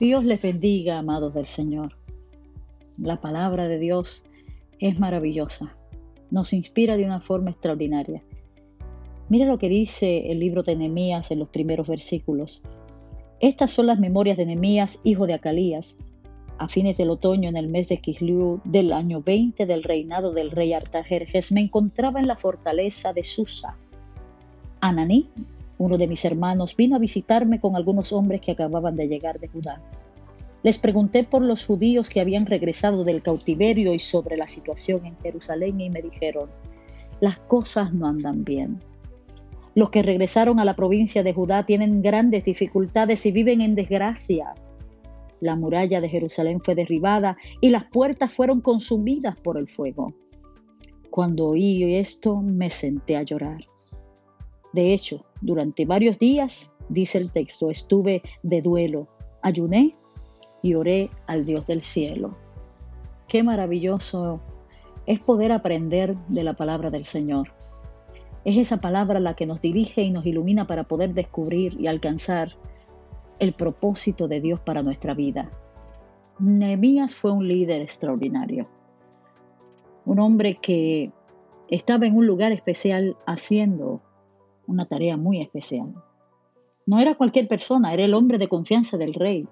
Dios les bendiga, amados del Señor. La palabra de Dios es maravillosa. Nos inspira de una forma extraordinaria. Mira lo que dice el libro de Nehemías en los primeros versículos. Estas son las memorias de Nehemías, hijo de Acalías, a fines del otoño en el mes de Kislew del año 20 del reinado del rey Artajerjes, me encontraba en la fortaleza de Susa. Ananí, uno de mis hermanos vino a visitarme con algunos hombres que acababan de llegar de Judá. Les pregunté por los judíos que habían regresado del cautiverio y sobre la situación en Jerusalén y me dijeron, las cosas no andan bien. Los que regresaron a la provincia de Judá tienen grandes dificultades y viven en desgracia. La muralla de Jerusalén fue derribada y las puertas fueron consumidas por el fuego. Cuando oí esto me senté a llorar. De hecho, durante varios días, dice el texto, estuve de duelo, ayuné y oré al Dios del cielo. Qué maravilloso es poder aprender de la palabra del Señor. Es esa palabra la que nos dirige y nos ilumina para poder descubrir y alcanzar el propósito de Dios para nuestra vida. Nehemías fue un líder extraordinario, un hombre que estaba en un lugar especial haciendo una tarea muy especial. No era cualquier persona, era el hombre de confianza del rey.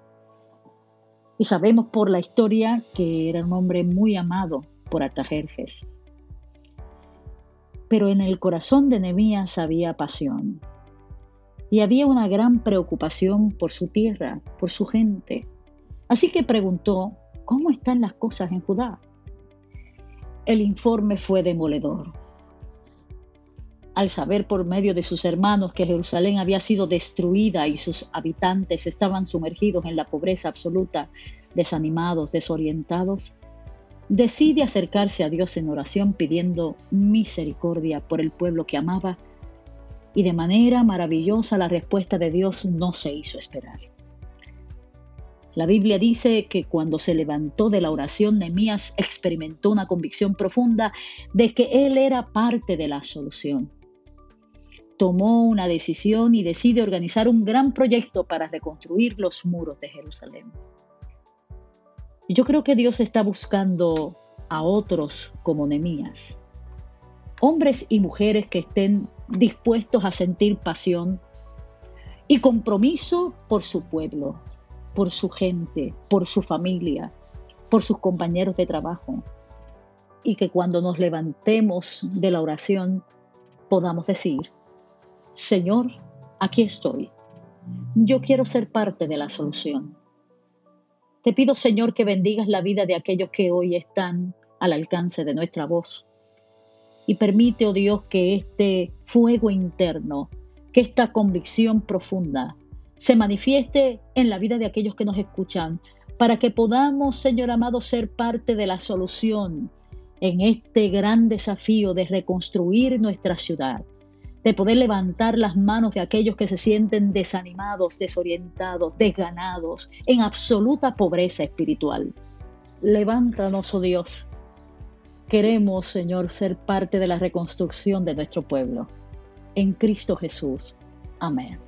Y sabemos por la historia que era un hombre muy amado por Artajerjes. Pero en el corazón de Nehemías había pasión. Y había una gran preocupación por su tierra, por su gente. Así que preguntó, ¿cómo están las cosas en Judá? El informe fue demoledor al saber por medio de sus hermanos que Jerusalén había sido destruida y sus habitantes estaban sumergidos en la pobreza absoluta, desanimados, desorientados, decide acercarse a Dios en oración pidiendo misericordia por el pueblo que amaba y de manera maravillosa la respuesta de Dios no se hizo esperar. La Biblia dice que cuando se levantó de la oración, Nehemías experimentó una convicción profunda de que él era parte de la solución tomó una decisión y decide organizar un gran proyecto para reconstruir los muros de Jerusalén. Yo creo que Dios está buscando a otros como Nemías, hombres y mujeres que estén dispuestos a sentir pasión y compromiso por su pueblo, por su gente, por su familia, por sus compañeros de trabajo. Y que cuando nos levantemos de la oración podamos decir, Señor, aquí estoy. Yo quiero ser parte de la solución. Te pido, Señor, que bendigas la vida de aquellos que hoy están al alcance de nuestra voz. Y permite, oh Dios, que este fuego interno, que esta convicción profunda se manifieste en la vida de aquellos que nos escuchan, para que podamos, Señor amado, ser parte de la solución en este gran desafío de reconstruir nuestra ciudad de poder levantar las manos de aquellos que se sienten desanimados, desorientados, desganados, en absoluta pobreza espiritual. Levántanos, oh Dios. Queremos, Señor, ser parte de la reconstrucción de nuestro pueblo. En Cristo Jesús. Amén.